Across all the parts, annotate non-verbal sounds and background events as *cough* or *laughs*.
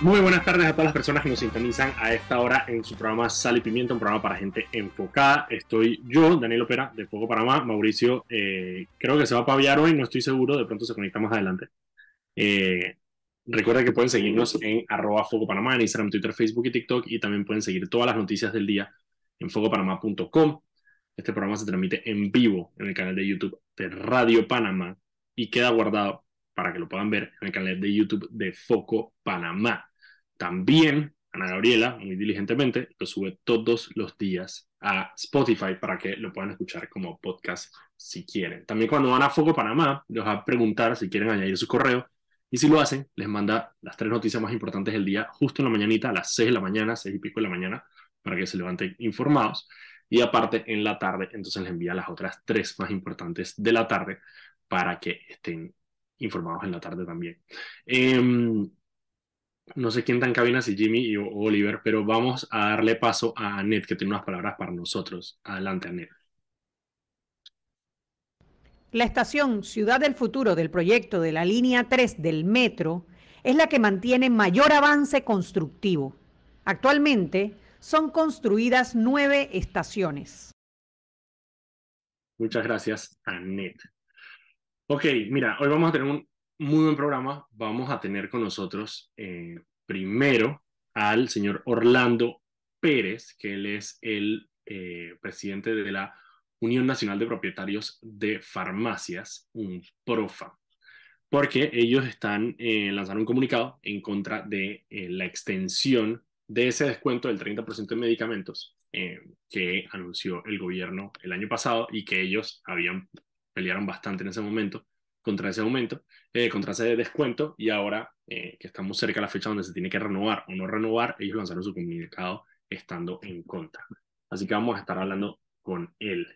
Muy buenas tardes a todas las personas que nos sintonizan a esta hora en su programa Sal y Pimienta, un programa para gente enfocada. Estoy yo, Daniel Opera, de Fuego Panamá. Mauricio, eh, creo que se va a paviar hoy, no estoy seguro, de pronto se conecta más adelante. Eh, recuerda que pueden seguirnos en arroba Fuego Panamá, en Instagram, Twitter, Facebook y TikTok, y también pueden seguir todas las noticias del día en fogopanamá.com. Este programa se transmite en vivo en el canal de YouTube de Radio Panamá y queda guardado para que lo puedan ver en el canal de YouTube de Foco Panamá. También Ana Gabriela, muy diligentemente, lo sube todos los días a Spotify para que lo puedan escuchar como podcast si quieren. También cuando van a Foco Panamá, les va a preguntar si quieren añadir su correo. Y si lo hacen, les manda las tres noticias más importantes del día justo en la mañanita, a las seis de la mañana, seis y pico de la mañana, para que se levanten informados. Y aparte, en la tarde, entonces les envía las otras tres más importantes de la tarde para que estén informados en la tarde también. Eh, no sé quién en cabina, si Jimmy o Oliver, pero vamos a darle paso a Anet, que tiene unas palabras para nosotros. Adelante, Anet. La estación Ciudad del Futuro del proyecto de la línea 3 del metro es la que mantiene mayor avance constructivo. Actualmente son construidas nueve estaciones. Muchas gracias, Anet. Ok, mira, hoy vamos a tener un muy buen programa. Vamos a tener con nosotros eh, primero al señor Orlando Pérez, que él es el eh, presidente de la Unión Nacional de Propietarios de Farmacias, un PROFA, porque ellos están eh, lanzando un comunicado en contra de la extensión de ese descuento del 30% de medicamentos que anunció el gobierno el año pasado y que ellos habían pelearon bastante en ese momento contra ese aumento, eh, contra ese descuento, y ahora eh, que estamos cerca de la fecha donde se tiene que renovar o no renovar, ellos lanzaron su comunicado estando en contra. Así que vamos a estar hablando con él.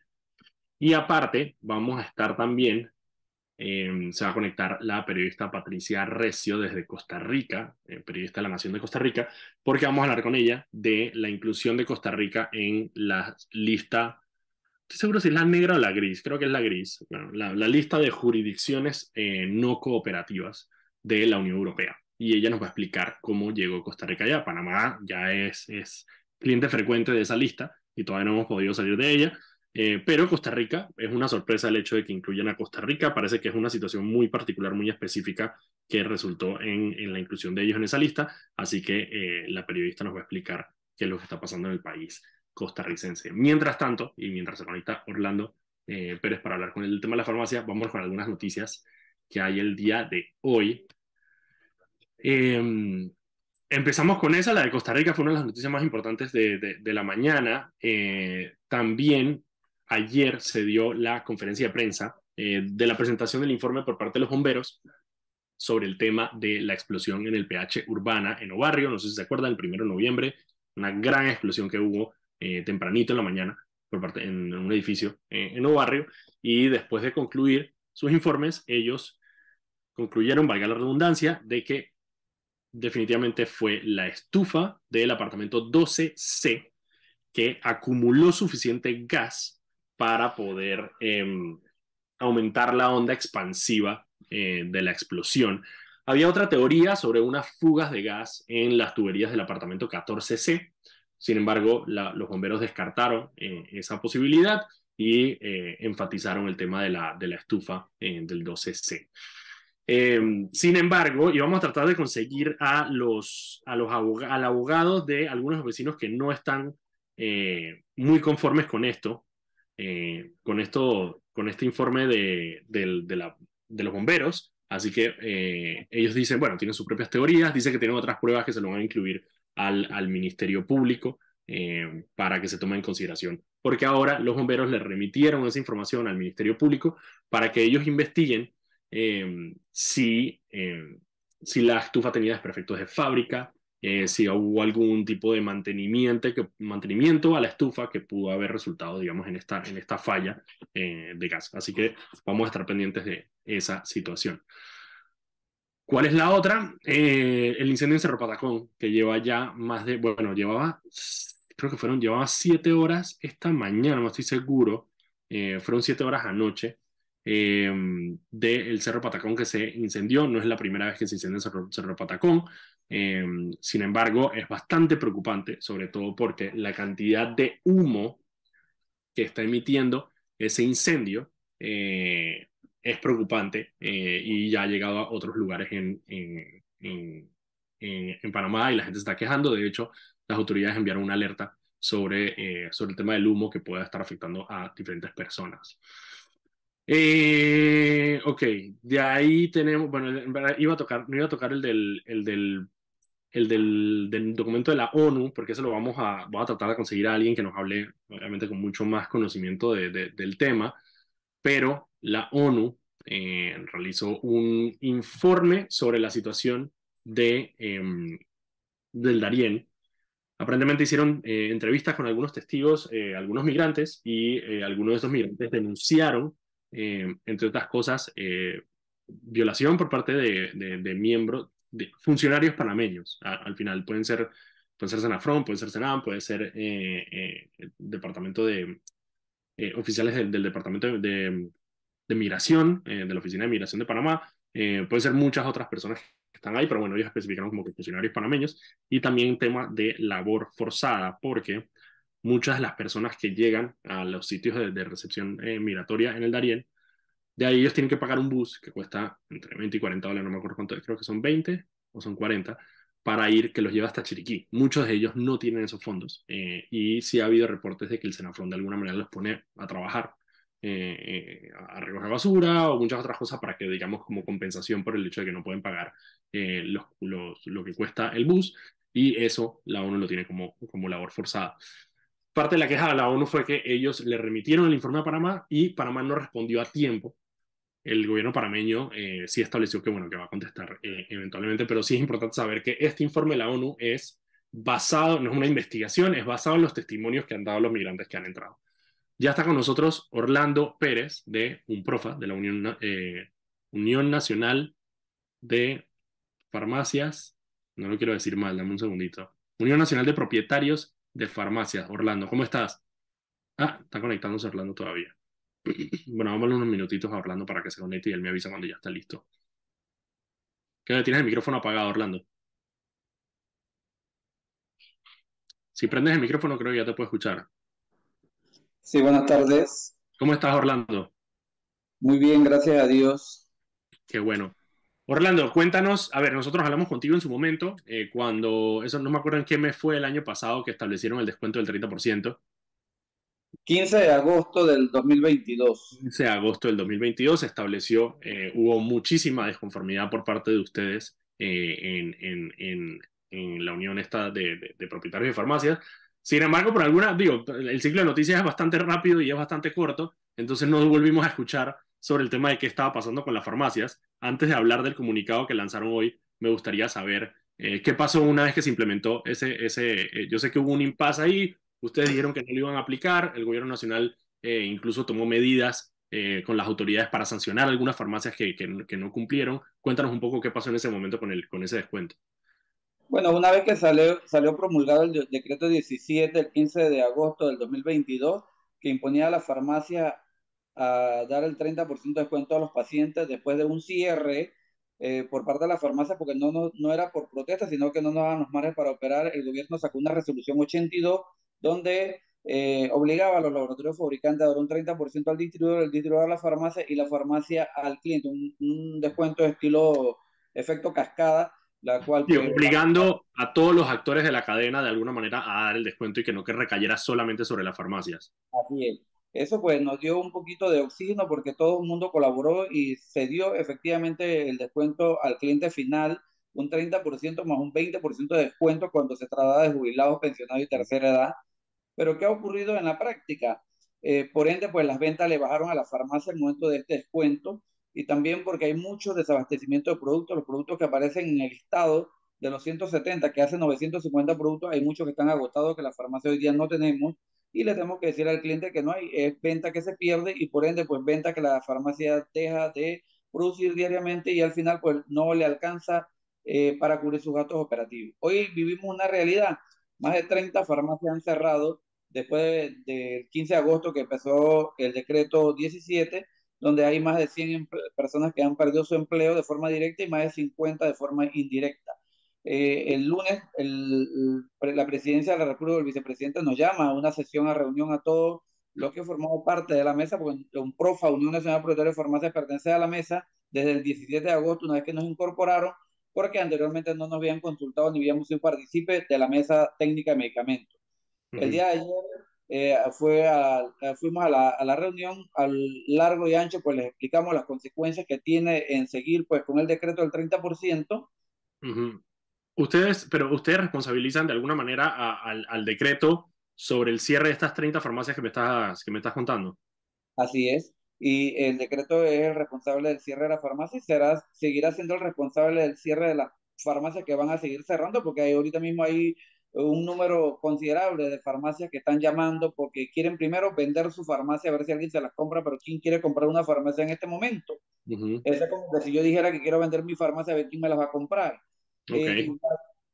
Y aparte, vamos a estar también, em, se va a conectar la periodista Patricia Recio desde Costa Rica, eh, periodista de la Nación de Costa Rica, porque vamos a hablar con ella de la inclusión de Costa Rica en la lista estoy seguro si es la negra o la gris, creo que es la gris, la, lista de jurisdicciones eh, no cooperativas de la Unión Europea. Y ella nos va a explicar cómo llegó Costa Rica allá. Panamá ya es, cliente frecuente de esa lista y todavía no hemos podido salir de ella. Eh, pero Costa Rica es una sorpresa el hecho de que incluyan a Costa Rica. Parece que es una situación muy particular, muy específica que resultó en, en la inclusión de ellos en esa lista. Así que eh, la periodista nos va a explicar qué es lo que está pasando en el país costarricense. Mientras tanto, y mientras se conecta Orlando eh, Pérez para hablar con el tema de la farmacia, vamos con algunas noticias que hay el día de hoy. Em, empezamos con esa, la de Costa Rica fue una de las noticias más importantes de, la mañana. Eh, también ayer se dio la conferencia de prensa eh, de la presentación del informe por parte de los bomberos sobre el tema de la explosión en el PH urbana en Obarrio. No sé si se acuerdan, el primero de noviembre, una gran explosión que hubo eh, tempranito en la mañana por parte, en, un edificio eh, en un barrio y después de concluir sus informes, ellos concluyeron, valga la redundancia, de que definitivamente fue la estufa del apartamento 12C que acumuló suficiente gas para poder em, aumentar la onda expansiva eh, de la explosión. Había otra teoría sobre unas fugas de gas en las tuberías del apartamento 14C, sin embargo, los bomberos descartaron eh, esa posibilidad y eh, enfatizaron el tema de la, de la estufa eh, del 12C. Em, sin embargo, íbamos a tratar de conseguir a los, a los al abogado de algunos vecinos que no están muy conformes con esto, con esto, con este informe de, de, de los bomberos. Así que ellos dicen, bueno, tienen sus propias teorías, dicen que tienen otras pruebas que se lo van a incluir al, al Ministerio Público eh, para que se tome en consideración. Porque ahora los bomberos le remitieron esa información al Ministerio Público para que ellos investiguen eh, si, eh, si la estufa tenía desperfectos de fábrica, si hubo algún tipo de mantenimiento, que, mantenimiento a la estufa que pudo haber resultado, digamos, en esta, en esta falla de gas. Así que vamos a estar pendientes de esa situación. ¿Cuál es la otra? Eh, el incendio en Cerro Patacón, que lleva ya más de, bueno, llevaba, creo que fueron, llevaba siete horas esta mañana, no estoy seguro, eh, fueron siete horas anoche, em, del Cerro Patacón que se incendió. No es la primera vez que se incendia el Cerro, Cerro Patacón. Em, sin embargo, es bastante preocupante, sobre todo porque la cantidad de humo que está emitiendo ese incendio eh, es preocupante eh, y ya ha llegado a otros lugares en, en, en, en, Panamá y la gente se está quejando. De hecho, las autoridades enviaron una alerta sobre, eh, sobre el tema del humo que pueda estar afectando a diferentes personas. Eh, ok, de ahí tenemos, bueno, iba a tocar, no iba a tocar el del, el del, el del, del, documento de la ONU, porque eso lo vamos a, voy a tratar de conseguir a alguien que nos hable, obviamente con mucho más conocimiento de, del tema, pero la ONU eh, realizó un informe sobre la situación de, em, del Darién. Aparentemente hicieron eh, entrevistas con algunos testigos, eh, algunos migrantes, y algunos de esos migrantes denunciaron, entre otras cosas, violación por parte de, de, miembros, de funcionarios panameños. al final pueden ser, pueden ser pueden ser Senam, puede ser el departamento de oficiales del departamento de, de migración, eh, de la Oficina de Migración de Panamá. Eh, pueden ser muchas otras personas que están ahí, pero bueno, ellos especificaron como que funcionarios panameños. Y también tema de labor forzada, porque muchas de las personas que llegan a los sitios de, recepción eh, migratoria en el Darién, de ahí ellos tienen que pagar un bus que cuesta entre 20 y 40 dólares, no me acuerdo cuánto, creo que son 20 o son 40, para ir que los lleva hasta Chiriquí. Muchos de ellos no tienen esos fondos y sí ha habido reportes de que el Senafrón de alguna manera los pone a trabajar eh, a recoger basura o muchas otras cosas para que, digamos, como compensación por el hecho de que no pueden pagar eh, los, los, lo que cuesta el bus y eso la ONU lo tiene como, como labor forzada. Parte de la queja de la ONU fue que ellos le remitieron el informe a Panamá y Panamá no respondió a tiempo. El gobierno panameño eh, sí estableció que, bueno, que va a contestar eh, eventualmente, pero sí es importante saber que este informe de la ONU es basado, no es una investigación, es basado en los testimonios que han dado los migrantes que han entrado. Ya está con nosotros Orlando Pérez de UNPROFA, de la Unión, eh, Unión Nacional de Farmacias. No lo quiero decir mal, dame un segundito. Unión Nacional de Propietarios de Farmacias. Orlando, ¿cómo estás? Ah, está conectándose Orlando todavía. *clears throat* Bueno, vamos unos minutitos a Orlando para que se conecte y él me avisa cuando ya está listo. ¿Qué tienes el micrófono apagado, Orlando? Si prendes el micrófono, creo que ya te puedo escuchar. Sí, buenas tardes. ¿Cómo estás, Orlando? Muy bien, gracias a Dios. Qué bueno. Orlando, cuéntanos, a ver, nosotros hablamos contigo en su momento, eh, cuando, eso no me acuerdo en qué mes fue el año pasado que establecieron el descuento del 30%. 15 de agosto del 2022. 15 de agosto del 2022 se estableció, eh, hubo muchísima desconformidad por parte de ustedes eh, en, en, en, en, la unión esta de, de propietarios de farmacias, sin embargo, por alguna, digo, el ciclo de noticias es bastante rápido y es bastante corto, entonces no volvimos a escuchar sobre el tema de qué estaba pasando con las farmacias. Antes de hablar del comunicado que lanzaron hoy, me gustaría saber eh, qué pasó una vez que se implementó ese, ese eh, yo sé que hubo un impasse ahí, ustedes dijeron que no lo iban a aplicar, el gobierno nacional eh, incluso tomó medidas con las autoridades para sancionar algunas farmacias que, que, que, no cumplieron. Cuéntanos un poco qué pasó en ese momento con, el, con ese descuento. Bueno, una vez que salió, promulgado el decreto 17 el 15 de agosto del 2022, que imponía a la farmacia a dar el 30% de descuento a los pacientes después de un cierre eh, por parte de la farmacia, porque no, no, no, era por protesta, sino que no nos daban los margen para operar, el gobierno sacó una resolución 82 donde eh, obligaba a los laboratorios fabricantes a dar un 30% al distribuidor, el distribuidor a la farmacia y la farmacia al cliente, un, un descuento de estilo efecto cascada cual... obligando a todos los actores de la cadena de alguna manera a dar el descuento y que no que recayera solamente sobre las farmacias. Así es. Eso pues nos dio un poquito de oxígeno porque todo el mundo colaboró y se dio efectivamente el descuento al cliente final, un 30% más un 20% de descuento cuando se trata de jubilados, pensionados y tercera edad. Pero ¿qué ha ocurrido en la práctica? Eh, por ende, pues las ventas le bajaron a la farmacia el momento de este descuento y también porque hay mucho desabastecimiento de productos. Los productos que aparecen en el listado de los 170, que hacen 950 productos, hay muchos que están agotados que la farmacia hoy día no tenemos y le tenemos que decir al cliente que no hay, es venta que se pierde y por ende, pues venta que la farmacia deja de producir diariamente y al final, pues no le alcanza eh, para cubrir sus gastos operativos. Hoy vivimos una realidad, más de 30 farmacias han cerrado después del 15 de agosto que empezó el decreto 17 donde hay más de 100 personas que han perdido su empleo de forma directa y más de 50 de forma indirecta. Eh, el lunes la presidencia de la República, el vicepresidente nos llama a una sesión, a reunión a todos los que formamos parte de la mesa, porque un PROFA, Unión Nacional de Propietarios de Farmacia, pertenece a la mesa desde el 17 de agosto, una vez que nos incorporaron, porque anteriormente no nos habían consultado ni habíamos sido partícipe de la mesa técnica de medicamentos. El día de ayer eh, fue fuimos a la, a la, reunión al largo y ancho, pues les explicamos las consecuencias que tiene en seguir pues con el decreto del 30%. Ustedes, pero ustedes responsabilizan de alguna manera al, al, decreto sobre el cierre de estas 30 farmacias que me estás, que me estás contando. Así es. Y el decreto es el responsable del cierre de la farmacia y será, seguirá siendo el responsable del cierre de las farmacias que van a seguir cerrando, porque ahorita mismo hay un número considerable de farmacias que están llamando porque quieren primero vender su farmacia a ver si alguien se las compra, pero ¿quién quiere comprar una farmacia en este momento? Es como que si yo dijera que quiero vender mi farmacia, a ver quién me la va a comprar. Eh,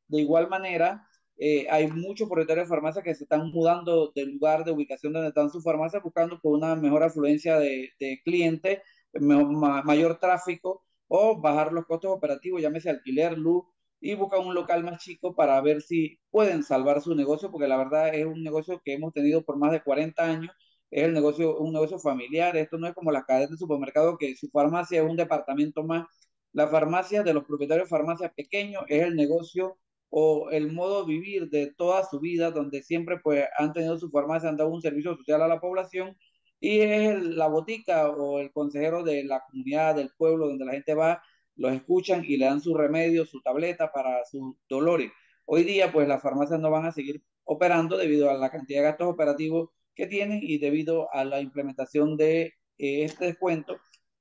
de igual manera, eh, hay muchos propietarios de farmacias que se están mudando del lugar de ubicación donde están sus farmacias buscando por una mejor afluencia de, de clientes, mayor tráfico o bajar los costos operativos, llámese alquiler, luz, y buscan un local más chico para ver si pueden salvar su negocio, porque la verdad es un negocio que hemos tenido por más de 40 años, es el negocio, un negocio familiar, esto no es como las cadenas de supermercado que su farmacia es un departamento más, la farmacia de los propietarios de farmacias pequeños es el negocio o el modo de vivir de toda su vida, donde siempre pues han tenido su farmacia, han dado un servicio social a la población y es la botica o el consejero de la comunidad, del pueblo, donde la gente va los escuchan y le dan su remedio, su tableta para sus dolores. Hoy día, pues las farmacias no van a seguir operando debido a la cantidad de gastos operativos que tienen y debido a la implementación de eh, este descuento.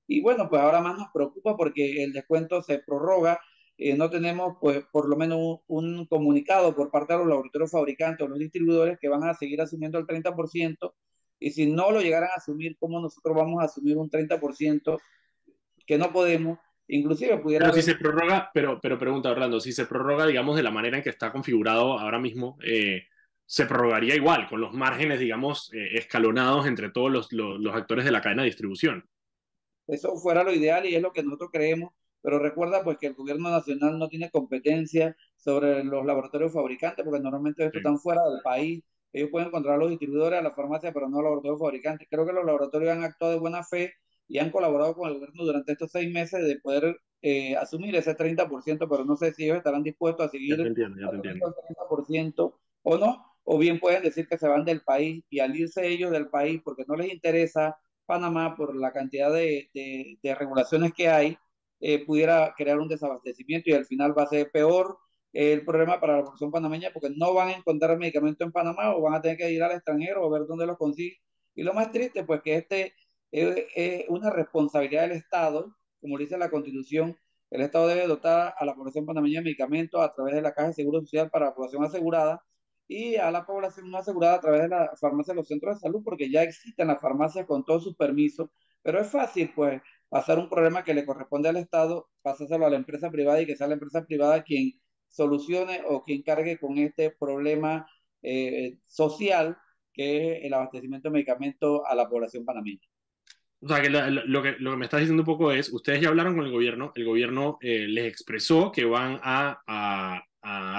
Y bueno, pues ahora más nos preocupa porque el descuento se prorroga. Eh, no tenemos, pues, por lo menos un, comunicado por parte de los laboratorios fabricantes o los distribuidores que van a seguir asumiendo el 30%. Y si no lo llegaran a asumir, ¿cómo nosotros vamos a asumir un 30% que no podemos? Inclusive pudiera... Pero si se prorroga, pero, pero pregunta Orlando, si se prorroga, digamos, de la manera en que está configurado ahora mismo, eh, se prorrogaría igual, con los márgenes, digamos, eh, escalonados entre todos los, los, actores de la cadena de distribución. Eso fuera lo ideal y es lo que nosotros creemos, pero recuerda pues que el gobierno nacional no tiene competencia sobre los laboratorios fabricantes, porque normalmente estos están fuera del país, ellos pueden controlar los distribuidores a la farmacia, pero no los laboratorios fabricantes. Creo que los laboratorios han actuado de buena fe y han colaborado con el gobierno durante estos seis meses de poder eh, asumir ese 30%, pero no sé si ellos estarán dispuestos a seguir el 30% o no, o bien pueden decir que se van del país y al irse ellos del país porque no les interesa Panamá por la cantidad de, de, regulaciones que hay, eh, pudiera crear un desabastecimiento y al final va a ser peor el problema para la población panameña porque no van a encontrar medicamento en Panamá o van a tener que ir al extranjero o ver dónde los consiguen. Y lo más triste, pues que este es, una responsabilidad del Estado, como dice la Constitución, el Estado debe dotar a la población panameña de medicamentos a través de la Caja de Seguro Social para la población asegurada y a la población no asegurada a través de la farmacia de los centros de salud, porque ya existen las farmacias con todos sus permisos, pero es fácil, pues, pasar un problema que le corresponde al Estado, pasárselo a la empresa privada y que sea la empresa privada quien solucione o quien cargue con este problema eh, social que es el abastecimiento de medicamentos a la población panameña. O sea, que lo, que lo que me estás diciendo un poco es, ustedes ya hablaron con el gobierno, el gobierno eh, les expresó que van a, a,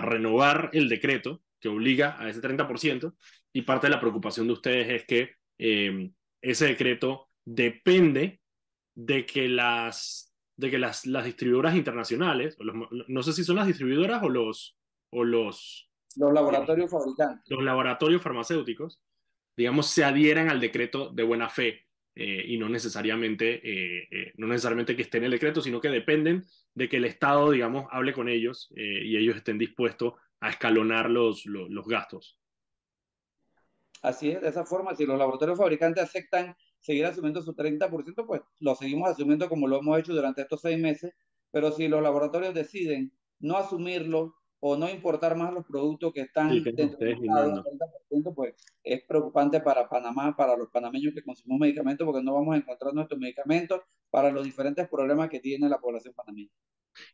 renovar el decreto que obliga a ese 30%, y parte de la preocupación de ustedes es que eh, ese decreto depende de que las, de que las, las distribuidoras internacionales, no sé si son las distribuidoras o los... O los, los laboratorios fabricantes. Los laboratorios farmacéuticos, digamos, se adhieran al decreto de buena fe eh, y no necesariamente, eh, eh, no necesariamente que esté en el decreto, sino que dependen de que el Estado, digamos, hable con ellos y ellos estén dispuestos a escalonar los, los, gastos. Así es, de esa forma, si los laboratorios fabricantes aceptan seguir asumiendo su 30%, pues lo seguimos asumiendo como lo hemos hecho durante estos seis meses, pero si los laboratorios deciden no asumirlo o no importar más los productos que están dentro del pues es preocupante para Panamá, para los panameños que consumimos medicamentos, porque no vamos a encontrar nuestros medicamentos para los diferentes problemas que tiene la población panameña.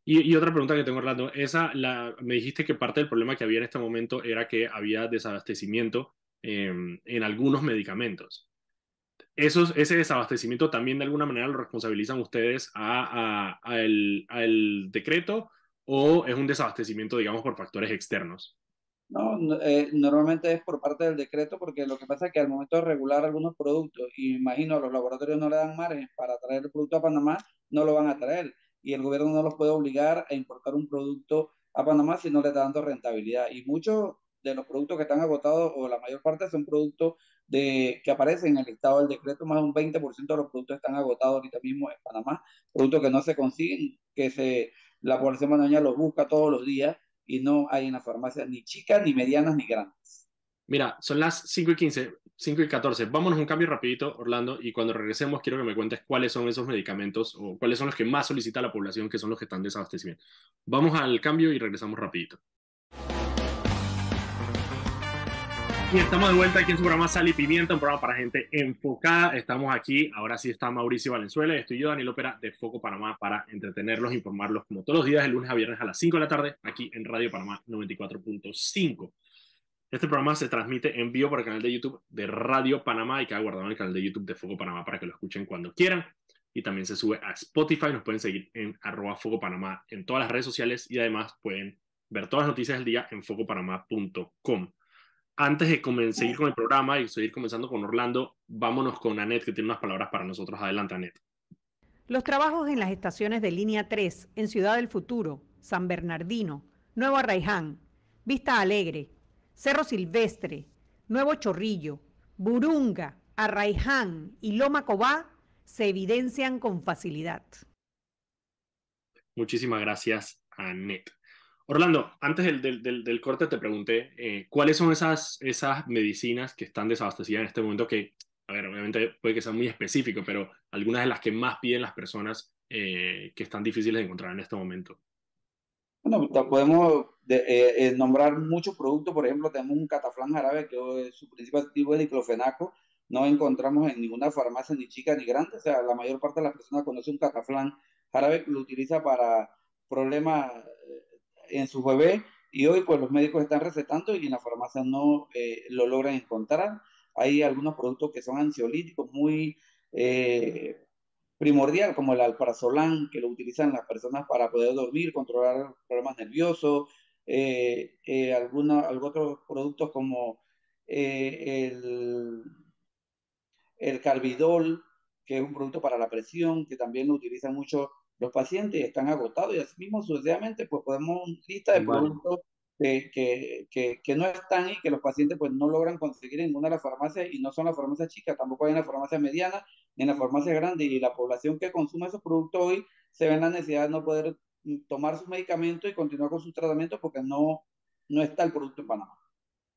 Y, otra pregunta que tengo, Orlando, esa, la, me dijiste que parte del problema que había en este momento era que había desabastecimiento em, en algunos medicamentos. esos, ese desabastecimiento también de alguna manera lo responsabilizan ustedes a, a, el, el, decreto o es un desabastecimiento, digamos, por factores externos? No, eh, normalmente es por parte del decreto porque lo que pasa es que al momento de regular algunos productos, y imagino los laboratorios no le dan margen para traer el producto a Panamá, no lo van a traer y el gobierno no los puede obligar a importar un producto a Panamá si no le está dando rentabilidad. Y muchos de los productos que están agotados, o la mayor parte, son productos de, que aparecen en el listado del decreto, más de un 20% de los productos están agotados ahorita mismo en Panamá, productos que no se consiguen, que se, la población panameña los busca todos los días y no hay en las farmacias ni chicas, ni medianas, ni grandes. Mira, son las 5 y 15, 5 y 14. Vámonos un cambio rapidito, Orlando, y cuando regresemos quiero que me cuentes cuáles son esos medicamentos o cuáles son los que más solicita la población, que son los que están desabastecimiento. Vamos al cambio y regresamos rapidito. Y estamos de vuelta aquí en su programa Sal y Pimienta, un programa para gente enfocada. Estamos aquí, ahora sí está Mauricio Valenzuela, estoy yo, Daniel Ópera, de Foco Panamá, para entretenerlos, informarlos como todos los días, de lunes a viernes a las 5 de la tarde, aquí en Radio Panamá 94.5. Este programa se transmite en vivo por el canal de YouTube de Radio Panamá y queda guardado en el canal de YouTube de Foco Panamá para que lo escuchen cuando quieran. Y también se sube a Spotify, nos pueden seguir en arroba Foco Panamá en todas las redes sociales y además pueden ver todas las noticias del día en focopanamá.com antes de seguir con el programa y seguir comenzando con Orlando, vámonos con Anet, que tiene unas palabras para nosotros. Adelante, Anet. Los trabajos en las estaciones de línea 3 en Ciudad del Futuro, San Bernardino, Nuevo Arraiján, Vista Alegre, Cerro Silvestre, Nuevo Chorrillo, Burunga, Arraiján y Loma Cobá se evidencian con facilidad. Muchísimas gracias, Anet. Orlando, antes del, del, del, corte te pregunté eh, cuáles son esas, esas medicinas que están desabastecidas en este momento que, a ver, obviamente puede que sea muy específico, pero algunas de las que más piden las personas eh, que están difíciles de encontrar en este momento. Bueno, podemos eh, nombrar muchos productos, por ejemplo, tenemos un cataflán jarabe que su principal activo es diclofenaco, no encontramos en ninguna farmacia ni chica ni grande, o sea, la mayor parte de las personas conoce un cataflán jarabe, lo utiliza para problemas en su bebé y hoy pues los médicos están recetando y en la farmacia no eh, lo logran encontrar. Hay algunos productos que son ansiolíticos muy eh, primordial, como el alprazolam, que lo utilizan las personas para poder dormir, controlar problemas nerviosos, eh, eh algunos otros productos como el, el carbidol, que es un producto para la presión, que también lo utilizan mucho los pacientes están agotados y así mismo sucesivamente pues podemos lista de productos que, que, que, no están y que los pacientes pues no logran conseguir en ninguna de las farmacias y no son las farmacias chicas, tampoco hay en las farmacias medianas ni en las farmacias grandes y la población que consume esos productos hoy se ve en la necesidad de no poder mm, tomar sus medicamentos y continuar con sus tratamientos porque no, no está el producto en Panamá.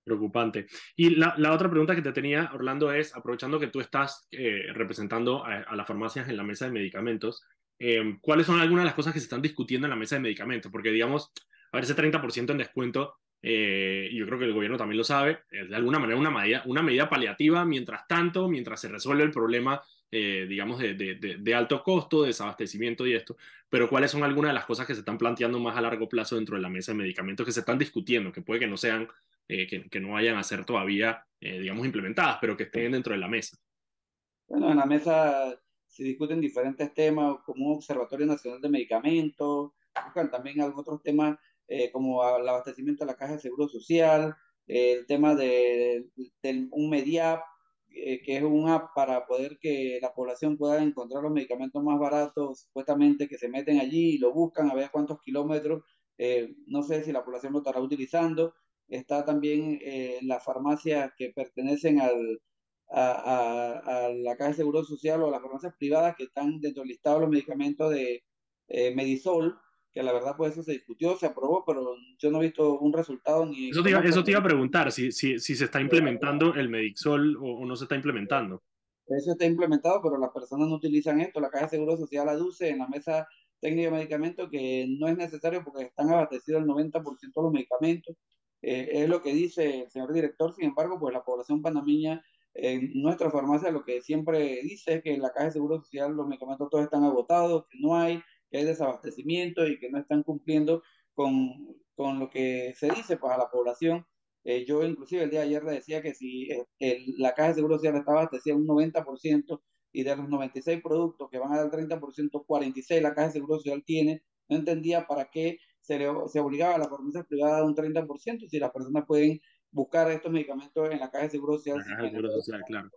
Preocupante. Y la, la, otra pregunta que te tenía, Orlando, es, aprovechando que tú estás eh, representando a, a, las farmacias en la mesa de medicamentos, eh, cuáles son algunas de las cosas que se están discutiendo en la mesa de medicamentos, porque digamos, a ver, ese 30% en descuento, eh, yo creo que el gobierno también lo sabe, es de alguna manera una medida, una medida paliativa mientras tanto, mientras se resuelve el problema, eh, digamos, de, de, de, alto costo, de desabastecimiento y esto, pero cuáles son algunas de las cosas que se están planteando más a largo plazo dentro de la mesa de medicamentos que se están discutiendo, que puede que no sean, que, que, no vayan a ser todavía, digamos, implementadas, pero que estén dentro de la mesa. Bueno, en la mesa se discuten diferentes temas como un Observatorio Nacional de Medicamentos, buscan también otros temas eh, como el abastecimiento de la Caja de Seguro Social, el tema de, un MediApp, eh, que es un app para poder que la población pueda encontrar los medicamentos más baratos, supuestamente que se meten allí y lo buscan a ver cuántos kilómetros, eh, no sé si la población lo estará utilizando. Está también las farmacias que pertenecen al, a, la Caja de Seguro Social o a las farmacias privadas que están dentro del listado de los medicamentos de eh, Medisol, que la verdad pues eso se discutió, se aprobó, pero yo no he visto un resultado ni... Eso te iba, eso te iba a preguntar, si, si, si se está implementando el Medisol o, o, no se está implementando. Eso está implementado, pero las personas no utilizan esto. La Caja de Seguro Social aduce en la mesa técnica de medicamentos que no es necesario porque están abastecidos el 90% de los medicamentos. Eh, es lo que dice el señor director, sin embargo, pues la población panameña en nuestra farmacia lo que siempre dice es que en la caja de seguro social los medicamentos todos están agotados, que no hay, que hay desabastecimiento y que no están cumpliendo con, con lo que se dice pues, a la población. Eh, yo inclusive el día de ayer le decía que si eh, la caja de seguro social estaba abastecida un 90% y de los 96 productos que van a dar 30%, 46 la caja de seguro social tiene, no entendía para qué se, se obligaba a la farmacia privada a dar un 30% si las personas pueden buscar estos medicamentos en la caja de seguro social. La caja de seguro social, claro.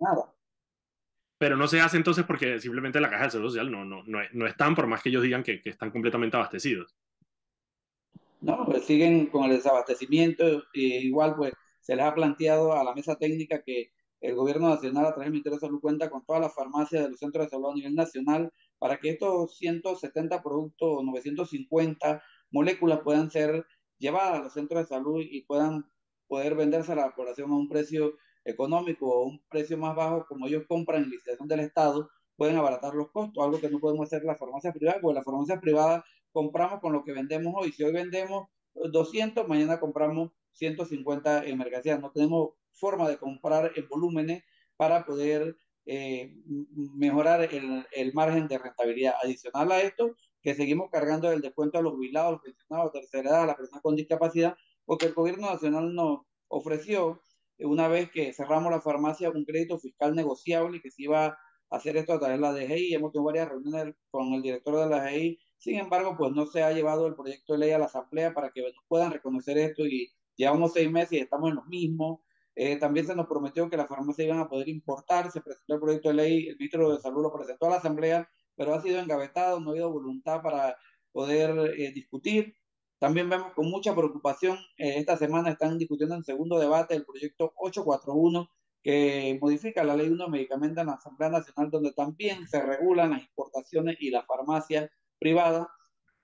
Nada. Pero no se hace entonces porque simplemente la caja de seguro social no, no, no, no están, por más que ellos digan que, que están completamente abastecidos. No, pues siguen con el desabastecimiento. igual, pues se les ha planteado a la mesa técnica que el gobierno nacional, a través del Ministerio de Salud, cuenta con todas las farmacias de los centros de salud a nivel nacional para que estos 170 productos, 950 moléculas puedan ser llevadas a los centros de salud y puedan poder venderse a la población a un precio económico o un precio más bajo, como ellos compran en licitación del Estado, pueden abaratar los costos, algo que no podemos hacer las farmacias privadas, porque las farmacias privadas compramos con lo que vendemos hoy. Si hoy vendemos 200, mañana compramos 150 en mercancías. No tenemos forma de comprar en volúmenes para poder eh, mejorar el, el, margen de rentabilidad. Adicional a esto, que seguimos cargando el descuento a los jubilados, los pensionados, tercera edad, a las personas con discapacidad, porque el gobierno nacional nos ofreció, una vez que cerramos la farmacia, un crédito fiscal negociable que se iba a hacer esto a través de la DGI. Hemos tenido varias reuniones con el director de la DGI sin embargo, pues no se ha llevado el proyecto de ley a la Asamblea para que puedan reconocer esto y llevamos seis meses y estamos en lo mismo. Eh, también se nos prometió que las farmacias iban a poder importar, se presentó el proyecto de ley, el ministro de Salud lo presentó a la Asamblea, pero ha sido engavetado, no ha habido voluntad para poder eh, discutir. También vemos con mucha preocupación, eh, esta semana están discutiendo en segundo debate el proyecto 841, que modifica la ley 1 de medicamentos en la Asamblea Nacional, donde también se regulan las importaciones y las farmacias privada.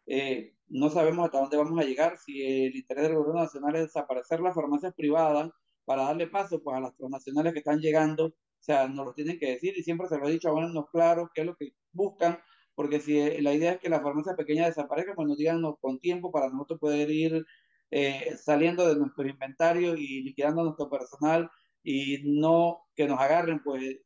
Eh, no sabemos hasta dónde vamos a llegar. Si el interés del gobierno nacional es desaparecer las farmacias privadas para darle paso pues, a las transnacionales que están llegando, o sea, nos lo tienen que decir y siempre se lo he dicho, no claro qué es lo que buscan, porque si eh, la idea es que las farmacias pequeñas desaparezcan, pues nos digan con tiempo para nosotros poder ir eh, saliendo de nuestro inventario y liquidando nuestro personal y no que nos agarren pues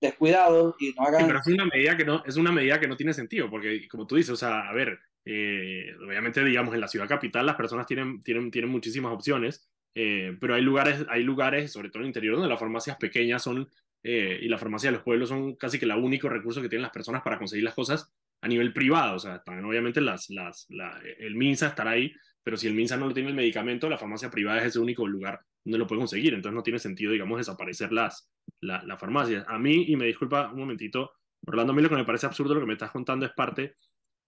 descuidados y no hagan... pero es una medida que no, es una medida que no tiene sentido, porque como tú dices, o sea, a ver, eh, obviamente, digamos, en la ciudad capital las personas tienen, tienen, tienen muchísimas opciones, eh, pero hay lugares, hay lugares, sobre todo en el interior, donde las farmacias pequeñas son, eh, y la farmacia de los pueblos son casi que el único recurso que tienen las personas para conseguir las cosas a nivel privado. O sea, también obviamente las, las, el MINSA estará ahí, pero si el MINSA no tiene el medicamento, la farmacia privada es ese único lugar donde lo puede conseguir. Entonces no tiene sentido, digamos, desaparecer las, la, la farmacia. A mí, y me disculpa un momentito, Orlando, a mí lo que me parece absurdo lo que me estás contando es parte,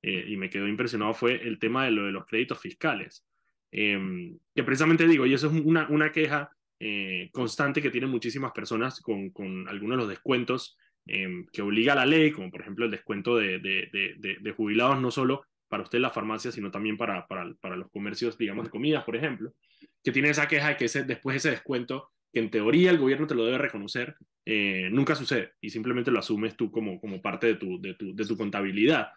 eh, y me quedó impresionado, fue el tema de lo de los créditos fiscales. Em, que precisamente digo, y eso es una, una queja eh, constante que tienen muchísimas personas con, algunos de los descuentos em, que obliga la ley, como por ejemplo el descuento de, jubilados, no solo para usted la farmacia, sino también para, los comercios, digamos, de comidas, por ejemplo, que tiene esa queja de que ese, después ese descuento que en teoría el gobierno te lo debe reconocer, eh, nunca sucede y simplemente lo asumes tú como, parte de tu contabilidad.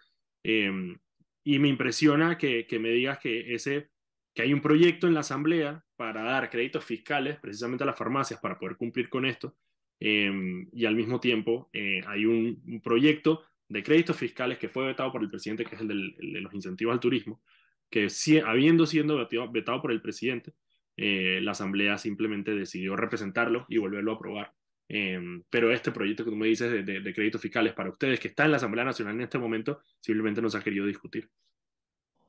Em, y me impresiona que, que, me digas que, ese, que hay un proyecto en la Asamblea para dar créditos fiscales precisamente a las farmacias para poder cumplir con esto. Em, y al mismo tiempo eh, hay un, proyecto de créditos fiscales que fue vetado por el presidente, que es el, de los incentivos al turismo, que habiendo sido vetado, por el presidente, eh, la Asamblea simplemente decidió representarlo y volverlo a aprobar. Em, pero este proyecto que tú me dices de, créditos fiscales para ustedes, que está en la Asamblea Nacional en este momento, simplemente no se ha querido discutir.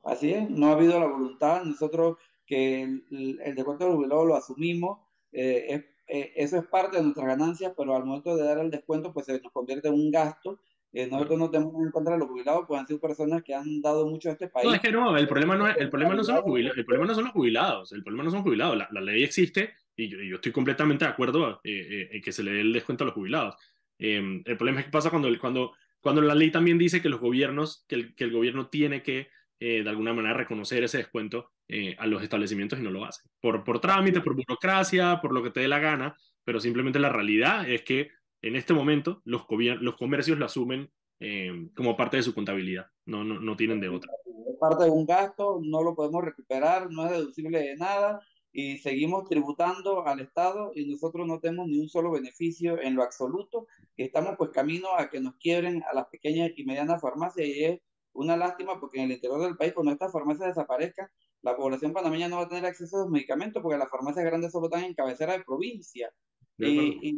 Así es, no ha habido la voluntad. Nosotros que el, el descuento del jubilado lo asumimos, eh, eh, eso es parte de nuestras ganancias, pero al momento de dar el descuento, pues se nos convierte en un gasto eh, nosotros no tenemos en contra de los jubilados, pues han sido personas que han dado mucho a este país. No, es que no, el problema no, es, el problema no son los jubilados, el problema no son los jubilados, el problema no son jubilados, la, la ley existe y yo, yo, estoy completamente de acuerdo eh, eh, en que se le dé el descuento a los jubilados. Em, el problema es que pasa cuando, cuando, cuando la ley también dice que los gobiernos, que el, que el gobierno tiene que de alguna manera reconocer ese descuento a los establecimientos y no lo hace. Por, por trámite, por burocracia, por lo que te dé la gana, pero simplemente la realidad es que en este momento los, los comercios lo asumen eh, como parte de su contabilidad, no, no, no tienen de otra. Es parte de un gasto, no lo podemos recuperar, no es deducible de nada y seguimos tributando al Estado y nosotros no tenemos ni un solo beneficio en lo absoluto, que estamos pues camino a que nos quiebren a las pequeñas y medianas farmacias y es una lástima porque en el interior del país, cuando estas farmacias desaparezcan, la población panameña no va a tener acceso a los medicamentos porque las farmacias grandes solo están en cabecera de provincia. y,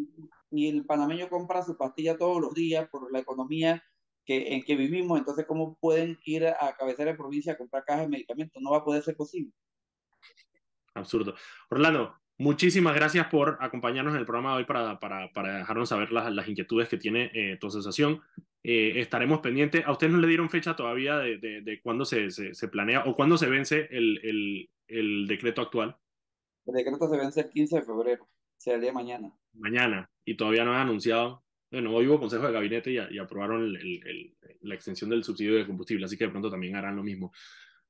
y, el panameño compra su pastilla todos los días por la economía que, en que vivimos. Entonces, ¿cómo pueden ir a cabecera de provincia a comprar cajas de medicamentos? No va a poder ser posible. Absurdo. Orlando, Muchísimas gracias por acompañarnos en el programa de hoy para, para, para dejarnos saber las, las, inquietudes que tiene eh, tu asociación. Eh, estaremos pendientes. ¿A ustedes no le dieron fecha todavía de, de, de cuándo se, se, se, planea o cuándo se vence el, el, el, decreto actual? El decreto se vence el 15 de febrero, o sea, el día de mañana. Mañana, y todavía no han anunciado. Bueno, hoy hubo consejo de gabinete y, y aprobaron la extensión del subsidio de combustible, así que de pronto también harán lo mismo.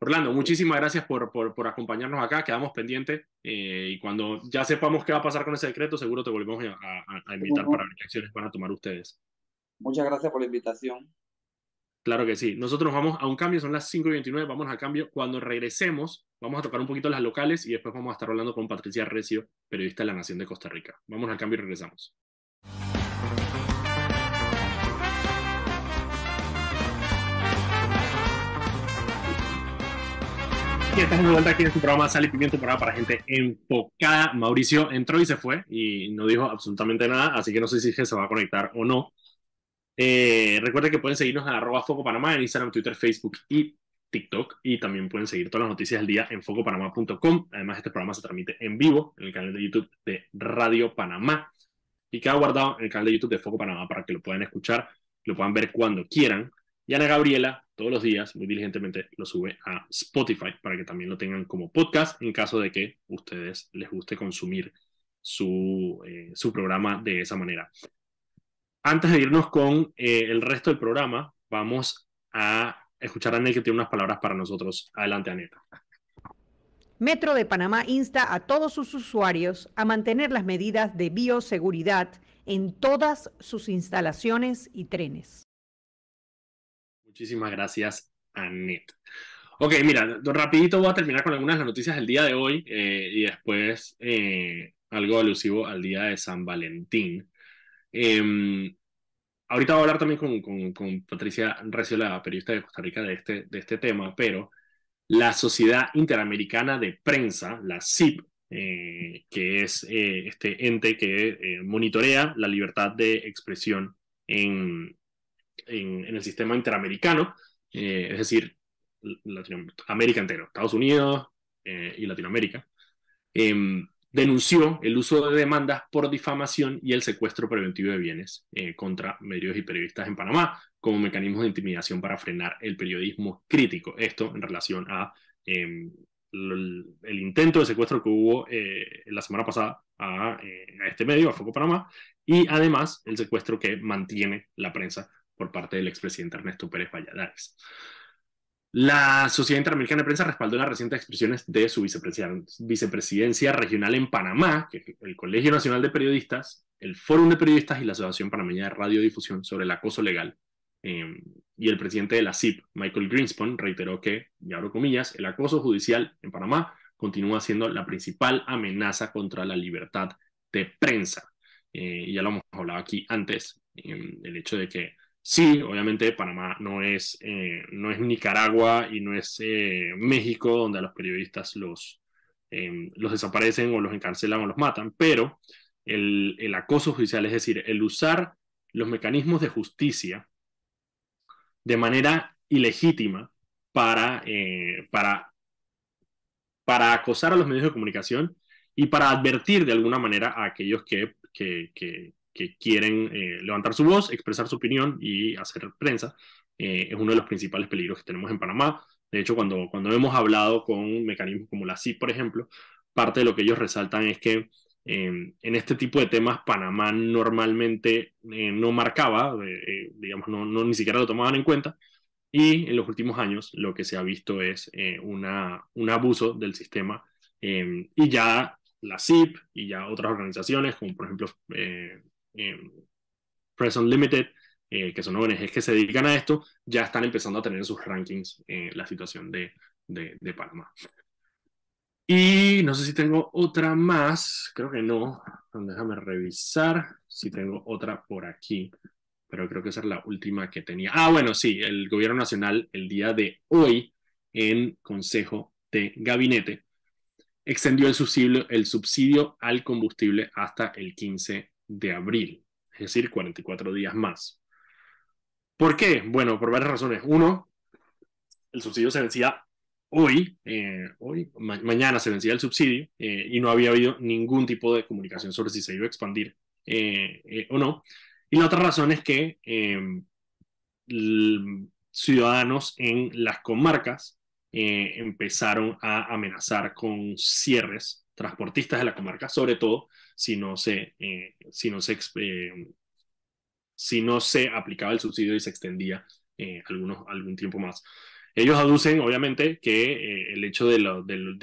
Orlando, muchísimas gracias por, por, por acompañarnos acá, quedamos pendientes eh, y cuando ya sepamos qué va a pasar con ese decreto, seguro te volvemos a, a, invitar para ver qué acciones van a tomar ustedes. Muchas gracias por la invitación. Claro que sí. Nosotros vamos a un cambio, son las 5 y 29, vamos al cambio. Cuando regresemos, vamos a tocar un poquito las locales y después vamos a estar hablando con Patricia Recio, periodista de La Nación de Costa Rica. Vamos al cambio y regresamos. Y estamos de vuelta aquí en su programa Sal y Pimiento, programa para gente enfocada. Mauricio entró y se fue y no dijo absolutamente nada, así que no sé si se va a conectar o no. Eh, recuerden que pueden seguirnos en arroba Foco Panamá en Instagram, Twitter, Facebook y TikTok. Y también pueden seguir todas las noticias del día en focopanamá.com. Además, este programa se transmite en vivo en el canal de YouTube de Radio Panamá y queda guardado en el canal de YouTube de Foco Panamá para que lo puedan escuchar, lo puedan ver cuando quieran. Y Ana Gabriela todos los días, muy diligentemente, lo sube a Spotify para que también lo tengan como podcast en caso de que ustedes les guste consumir su, eh, su programa de esa manera. Antes de irnos con eh, el resto del programa, vamos a escuchar a Anet que tiene unas palabras para nosotros. Adelante, Aneta. Metro de Panamá insta a todos sus usuarios a mantener las medidas de bioseguridad en todas sus instalaciones y trenes. Muchísimas gracias, Anet. Ok, mira, rapidito voy a terminar con algunas de las noticias del día de hoy eh, y después eh, algo alusivo al día de San Valentín. Em, ahorita voy a hablar también con, con, con, Patricia Recio, la periodista de Costa Rica, de este, de este tema, pero la Sociedad Interamericana de Prensa, la CIP, eh, que es este ente que monitorea la libertad de expresión en, en, el sistema interamericano, eh, es decir, América entero, Estados Unidos eh, y Latinoamérica, em, denunció el uso de demandas por difamación y el secuestro preventivo de bienes eh, contra medios y periodistas en Panamá como mecanismos de intimidación para frenar el periodismo crítico. Esto en relación a em, el, intento de secuestro que hubo la semana pasada a, a, este medio, a Foco Panamá, y además el secuestro que mantiene la prensa por parte del expresidente Ernesto Pérez Valladares. La Sociedad Interamericana de Prensa respaldó las recientes expresiones de su vicepresidencia regional en Panamá, que el Colegio Nacional de Periodistas, el Fórum de Periodistas y la Asociación Panameña de Radiodifusión sobre el acoso legal. Eh, y el presidente de la CIP, Michael Greenspan, reiteró que, y abro comillas, el acoso judicial en Panamá continúa siendo la principal amenaza contra la libertad de prensa. Eh, y ya lo hemos hablado aquí antes, eh, el hecho de que Sí, obviamente Panamá no es, eh, no es Nicaragua y no es eh, México donde a los periodistas los, em, los desaparecen o los encarcelan o los matan, pero el, el, acoso judicial, es decir, el usar los mecanismos de justicia de manera ilegítima para, eh, para, para acosar a los medios de comunicación y para advertir de alguna manera a aquellos que, que, que que quieren eh, levantar su voz, expresar su opinión y hacer prensa, eh, es uno de los principales peligros que tenemos en Panamá. De hecho, cuando, cuando hemos hablado con mecanismos como la CIP, por ejemplo, parte de lo que ellos resaltan es que em, en este tipo de temas Panamá normalmente eh, no marcaba, digamos, no, no, ni siquiera lo tomaban en cuenta, y en los últimos años lo que se ha visto es una, un abuso del sistema em, y ya la CIP y ya otras organizaciones, como por ejemplo eh, Press Unlimited, eh, que son ONGs que se dedican a esto, ya están empezando a tener en sus rankings eh, la situación de, de, de, Panamá. Y no sé si tengo otra más, creo que no. Déjame revisar si tengo otra por aquí pero creo que esa es la última que tenía. Ah, bueno, sí, el gobierno nacional el día de hoy en Consejo de Gabinete extendió el subsidio, el subsidio al combustible hasta el 15 de abril, es decir, 44 días más. ¿Por qué? Bueno, por varias razones. Uno, el subsidio se vencía hoy, eh, hoy mañana se vencía el subsidio eh, y no había habido ningún tipo de comunicación sobre si se iba a expandir eh, o no. Y la otra razón es que em, ciudadanos en las comarcas empezaron a amenazar con cierres transportistas de la comarca, sobre todo si no se, si no se, si no se aplicaba el subsidio y se extendía algunos, algún tiempo más. Ellos aducen, obviamente, que eh, el hecho del,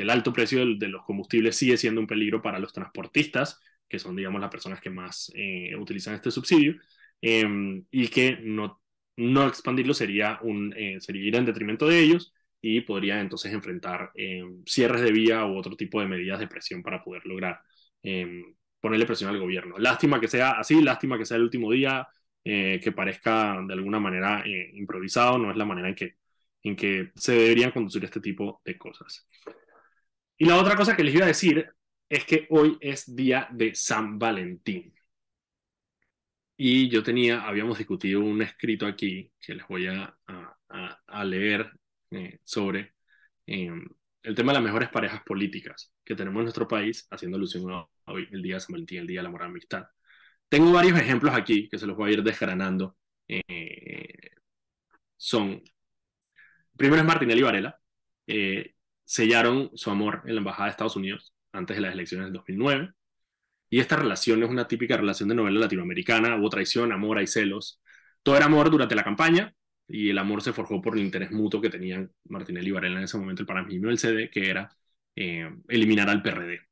alto precio de, los combustibles sigue siendo un peligro para los transportistas, que son, digamos, las personas que más eh, utilizan este subsidio, em, y que no, no expandirlo sería, un, eh, sería ir en detrimento de ellos y podría entonces enfrentar em, cierres de vía u otro tipo de medidas de presión para poder lograr em, ponerle presión al gobierno. Lástima que sea así, lástima que sea el último día, que parezca de alguna manera improvisado, no es la manera en que en que se deberían conducir este tipo de cosas. Y la otra cosa que les iba a decir es que hoy es día de San Valentín. Y yo tenía, habíamos discutido un escrito aquí que les voy a, a, leer eh, sobre em, el tema de las mejores parejas políticas que tenemos en nuestro país, haciendo alusión a hoy, el día de San el día de la amor amistad. Tengo varios ejemplos aquí que se los voy a ir desgranando. Eh, son primero es Martinelli y Varela, eh, sellaron su amor en la Embajada de Estados Unidos antes de las elecciones del 2009. Y esta relación es una típica relación de novela latinoamericana, hubo traición, amor, hay celos. Todo era amor durante la campaña y el amor se forjó por el interés mutuo que tenían Martinelli y Varela en ese momento, el Panamino del CD, que era eh, eliminar al PRD.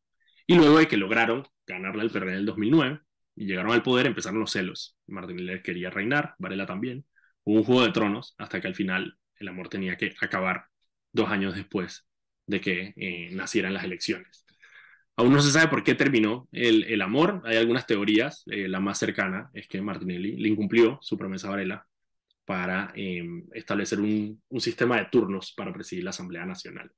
Y luego de que lograron ganarle al PRD en el 2009 y llegaron al poder, empezaron los celos. Martinelli quería reinar, Varela también. Hubo un juego de tronos hasta que al final el amor tenía que acabar dos años después de que eh, nacieran las elecciones. Aún no se sabe por qué terminó el, amor. Hay algunas teorías. Eh, la más cercana es que Martinelli le incumplió su promesa a Varela para em, establecer un, sistema de turnos para presidir la Asamblea Nacional.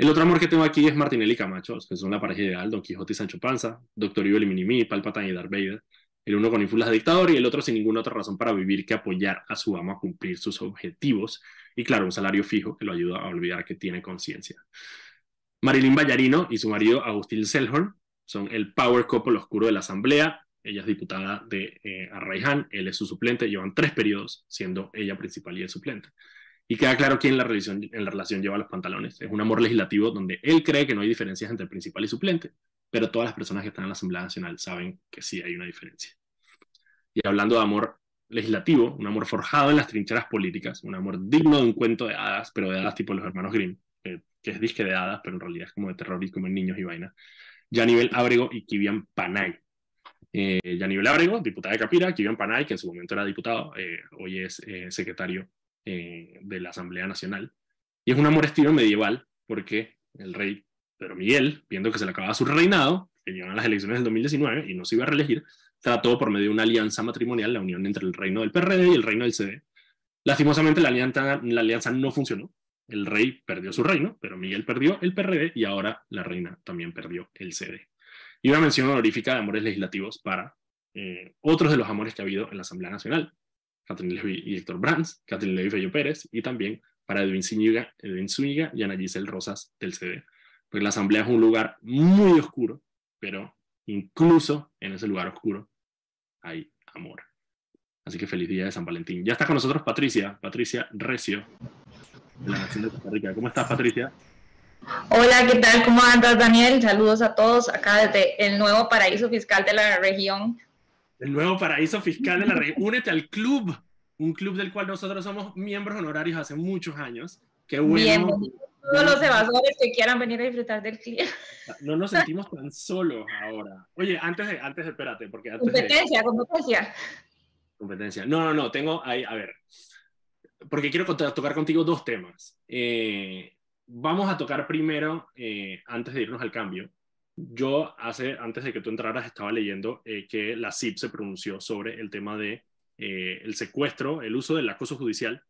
El otro amor que tengo aquí es Martinelli y Camacho, que son la pareja ideal, Don Quijote y Sancho Panza, Doctor Evil y Minimi, Palpatine y Darth Vader el uno con ínfulas de dictador y el otro sin ninguna otra razón para vivir que apoyar a su amo a cumplir sus objetivos y claro, un salario fijo que lo ayuda a olvidar que tiene conciencia. Marilyn Ballarino y su marido Agustín Selhorn son el power couple oscuro de la Asamblea. Ella es diputada de eh, él es su suplente, llevan tres periodos siendo ella principal y el suplente. Y queda claro quién la, relación, en la relación lleva los pantalones. Es un amor legislativo donde él cree que no hay diferencias entre principal y suplente, pero todas las personas que están en la Asamblea Nacional saben que sí hay una diferencia. Y hablando de amor legislativo, un amor forjado en las trincheras políticas, un amor digno de un cuento de hadas, pero de hadas tipo los hermanos Grimm, que, es disque de hadas, pero en realidad es como de terror y como en niños y vaina. Yanivel Ábrego y Kivian Panay. Eh, Yanivel Ábrego, diputada de Capira, Kivian Panay, que en su momento era diputado, eh, hoy es eh, secretario eh, de la Asamblea Nacional. Y es un amor estilo medieval, porque el rey Pedro Miguel, viendo que se le acababa su reinado, que llegaron las elecciones del 2019 y no se iba a reelegir, trató por medio de una alianza matrimonial la unión entre el reino del PRD y el reino del CD. Lastimosamente la alianza, la alianza no funcionó. El rey perdió su reino, pero Miguel perdió el PRD y ahora la reina también perdió el CD. Y una mención honorífica de amores legislativos para eh, otros de los amores que ha habido en la Asamblea Nacional. Catherine Levy y Héctor Brands, Catherine Levy Fello Pérez, y también para Edwin Zúñiga, Edwin Zúñiga y Ana Giselle Rosas del CD. Porque la Asamblea es un lugar muy oscuro, pero incluso en ese lugar oscuro hay amor. Así que feliz día de San Valentín. Ya está con nosotros Patricia, Patricia Recio, de la Nación de Costa Rica. ¿Cómo estás, Patricia? Hola, ¿qué tal? ¿Cómo andas, Daniel? Saludos a todos acá desde el nuevo paraíso fiscal de la región. El nuevo paraíso fiscal de la región. Únete al club, un club del cual nosotros somos miembros honorarios hace muchos años. Qué bueno. Todos los evasores que quieran venir a disfrutar del clima. No nos sentimos tan solos ahora. Oye, antes de, antes de, espérate, porque antes Competencia, competencia. Competencia. No, no, no, tengo ahí, a ver, porque quiero tocar contigo dos temas. Eh, vamos a tocar primero, eh, antes de irnos al cambio, yo hace, antes de que tú entraras, estaba leyendo eh, que la CIP se pronunció sobre el tema de eh, el secuestro, el uso del acoso judicial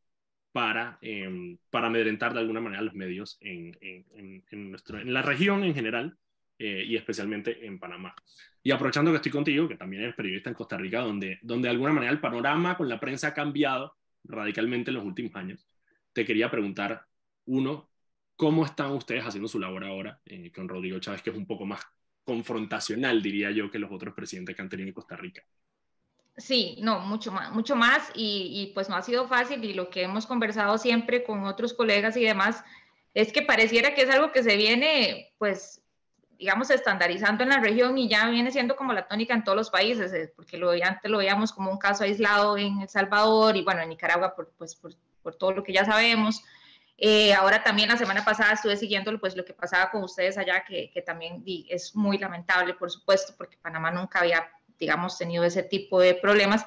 para, em, para amedrentar de alguna manera los medios en, en, en, nuestro, en la región en general eh, y especialmente en Panamá. Y aprovechando que estoy contigo, que también eres periodista en Costa Rica, donde, donde de alguna manera el panorama con la prensa ha cambiado radicalmente en los últimos años, te quería preguntar, uno, ¿cómo están ustedes haciendo su labor ahora eh, con Rodrigo Chávez, que es un poco más confrontacional, diría yo, que los otros presidentes que han tenido en Costa Rica? Sí, no, mucho más, mucho más y, y, pues no ha sido fácil y lo que hemos conversado siempre con otros colegas y demás es que pareciera que es algo que se viene pues digamos estandarizando en la región y ya viene siendo como la tónica en todos los países, eh, porque lo, antes lo veíamos como un caso aislado en El Salvador y bueno, en Nicaragua por, pues, por, por todo lo que ya sabemos. Eh, ahora también la semana pasada estuve siguiendo pues, lo que pasaba con ustedes allá, que, que también es muy lamentable, por supuesto, porque Panamá nunca había digamos, tenido ese tipo de problemas.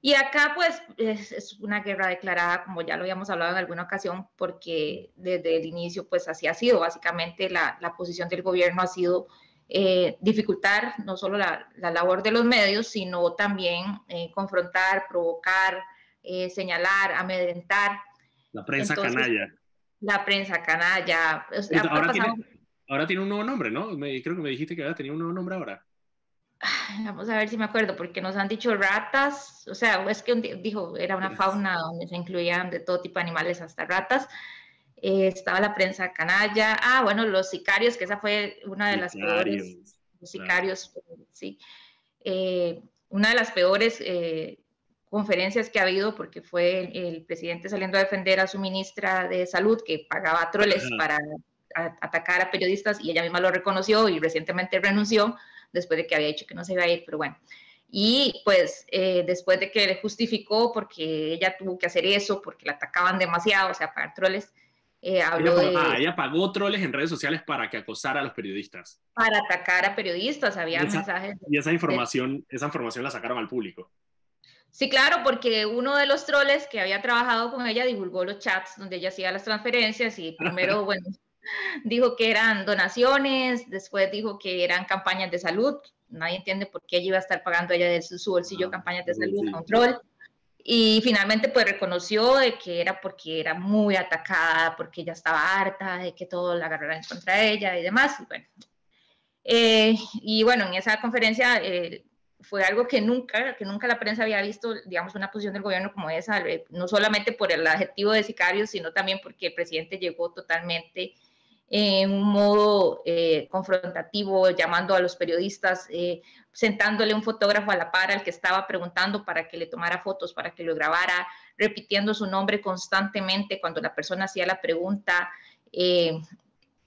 Y acá, pues, es, una guerra declarada, como ya lo habíamos hablado en alguna ocasión, porque desde el inicio, pues, así ha sido. Básicamente, la, la posición del gobierno ha sido eh, dificultar no solo la, la, labor de los medios, sino también eh, confrontar, provocar, eh, señalar, amedrentar. La prensa canalla. La prensa canalla. ahora, tiene, ahora, tiene, un nuevo nombre, ¿no? Me, creo que me dijiste que había tenido un nuevo nombre ahora vamos a ver si me acuerdo, porque nos han dicho ratas, o sea, es que dijo, era una fauna donde se incluían de todo tipo de animales, hasta ratas. Eh, estaba la prensa canalla, ah, bueno, los sicarios, que esa fue una de las peores, los sicarios, sí, eh, una de las peores eh, conferencias que ha habido, porque fue el, presidente saliendo a defender a su ministra de salud, que pagaba troles para atacar a periodistas, y ella misma lo reconoció y recientemente renunció, después de que había dicho que no se iba a ir, pero bueno. Y pues eh, después de que le justificó porque ella tuvo que hacer eso, porque la atacaban demasiado, o sea, pagar troles, eh, habló ella, de... Ah, ella pagó troles en redes sociales para que acosara a los periodistas. Para atacar a periodistas, había mensajes. Y esa información, esa información la sacaron al público. Sí, claro, porque uno de los troles que había trabajado con ella divulgó los chats donde ella hacía las transferencias y primero, *laughs* bueno, dijo que eran donaciones, después dijo que eran campañas de salud, nadie entiende por qué ella iba a estar pagando ella de su, bolsillo ah, campañas de salud, control, y finalmente pues reconoció de que era porque era muy atacada, porque ella estaba harta de que todo la agarraran contra ella y demás, y bueno, eh, y bueno en esa conferencia eh, fue algo que nunca, que nunca la prensa había visto, digamos, una posición del gobierno como esa, eh, no solamente por el adjetivo de sicario, sino también porque el presidente llegó totalmente en un modo eh, confrontativo, llamando a los periodistas, eh, sentándole un fotógrafo a la par al que estaba preguntando para que le tomara fotos, para que lo grabara, repitiendo su nombre constantemente cuando la persona hacía la pregunta, eh,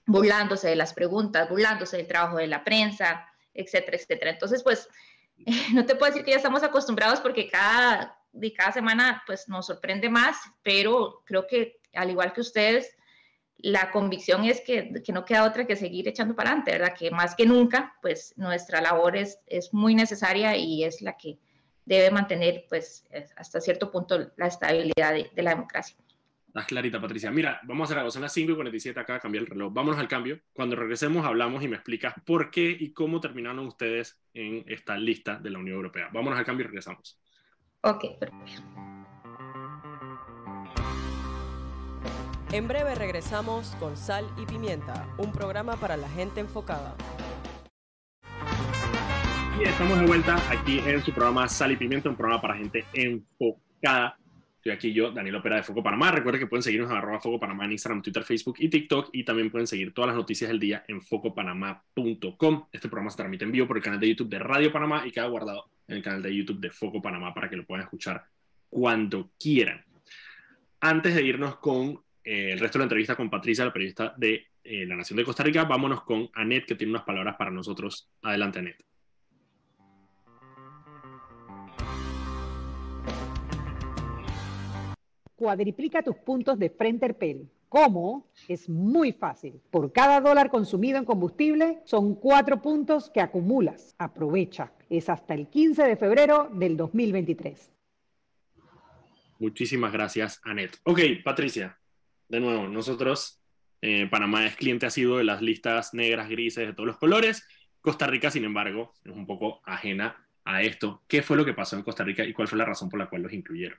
burlándose de las preguntas, burlándose del trabajo de la prensa, etcétera, etcétera. Entonces, pues, *laughs* no te puedo decir que ya estamos acostumbrados porque cada, cada semana, pues, nos sorprende más, pero creo que, al igual que ustedes, la convicción es que, que, no queda otra que seguir echando para adelante, ¿verdad? Que más que nunca, pues nuestra labor es, es muy necesaria y es la que debe mantener, pues, hasta cierto punto la estabilidad de, de la democracia. Estás clarita, Patricia. Mira, vamos a hacer algo. Son las 5 y 47 acá, cambiar el reloj. Vámonos al cambio. Cuando regresemos, hablamos y me explicas por qué y cómo terminaron ustedes en esta lista de la Unión Europea. Vámonos al cambio y regresamos. Ok, perfecto. En breve regresamos con Sal y Pimienta, un programa para la gente enfocada. Y estamos de vuelta aquí en su programa Sal y Pimienta, un programa para gente enfocada. Estoy aquí yo, Daniel Opera de Foco Panamá. Recuerden que pueden seguirnos arroba Foco Panamá en Instagram, Twitter, Facebook y TikTok. Y también pueden seguir todas las noticias del día en focopanamá.com. Este programa se transmite en vivo por el canal de YouTube de Radio Panamá y queda guardado en el canal de YouTube de Foco Panamá para que lo puedan escuchar cuando quieran. Antes de irnos con eh, el resto de la entrevista con Patricia, la periodista de eh, La Nación de Costa Rica. Vámonos con Anet, que tiene unas palabras para nosotros. Adelante, Anet. Cuadriplica tus puntos de Frenterpel. ¿Cómo? Es muy fácil. Por cada dólar consumido en combustible son cuatro puntos que acumulas. Aprovecha. Es hasta el 15 de febrero del 2023. Muchísimas gracias, Anet. Ok, Patricia, de nuevo, nosotros, eh, Panamá es cliente ha sido de las listas negras, grises, de todos los colores. Costa Rica, sin embargo, es un poco ajena a esto. ¿Qué fue lo que pasó en Costa Rica y cuál fue la razón por la cual los incluyeron?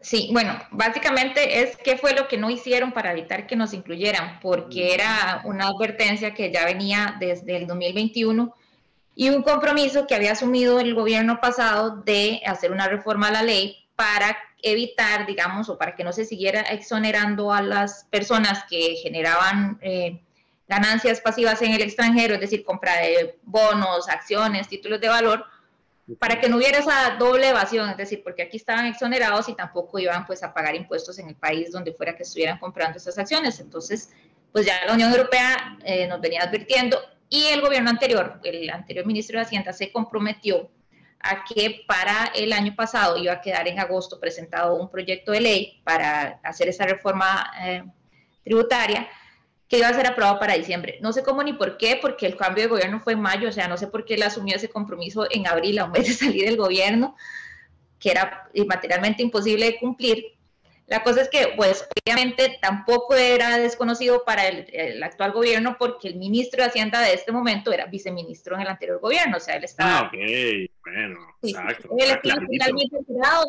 Sí, bueno, básicamente es qué fue lo que no hicieron para evitar que nos incluyeran, porque era una advertencia que ya venía desde el 2021 y un compromiso que había asumido el gobierno pasado de hacer una reforma a la ley para evitar, digamos, o para que no se siguiera exonerando a las personas que generaban eh, ganancias pasivas en el extranjero, es decir, compra de bonos, acciones, títulos de valor, para que no hubiera esa doble evasión, es decir, porque aquí estaban exonerados y tampoco iban pues a pagar impuestos en el país donde fuera que estuvieran comprando esas acciones. Entonces, pues ya la Unión Europea eh, nos venía advirtiendo y el gobierno anterior, el anterior ministro de Hacienda, se comprometió a que para el año pasado iba a quedar en agosto presentado un proyecto de ley para hacer esa reforma eh, tributaria que iba a ser aprobado para diciembre. No sé cómo ni por qué, porque el cambio de gobierno fue en mayo, o sea, no sé por qué él asumió ese compromiso en abril, a un mes de *laughs* salir del gobierno, que era materialmente imposible de cumplir. La cosa es que, pues, obviamente tampoco era desconocido para el, actual gobierno porque el ministro de Hacienda de este momento era viceministro en el anterior gobierno, o sea, él estaba... Ah, ok, bueno, exacto. Él estaba finalmente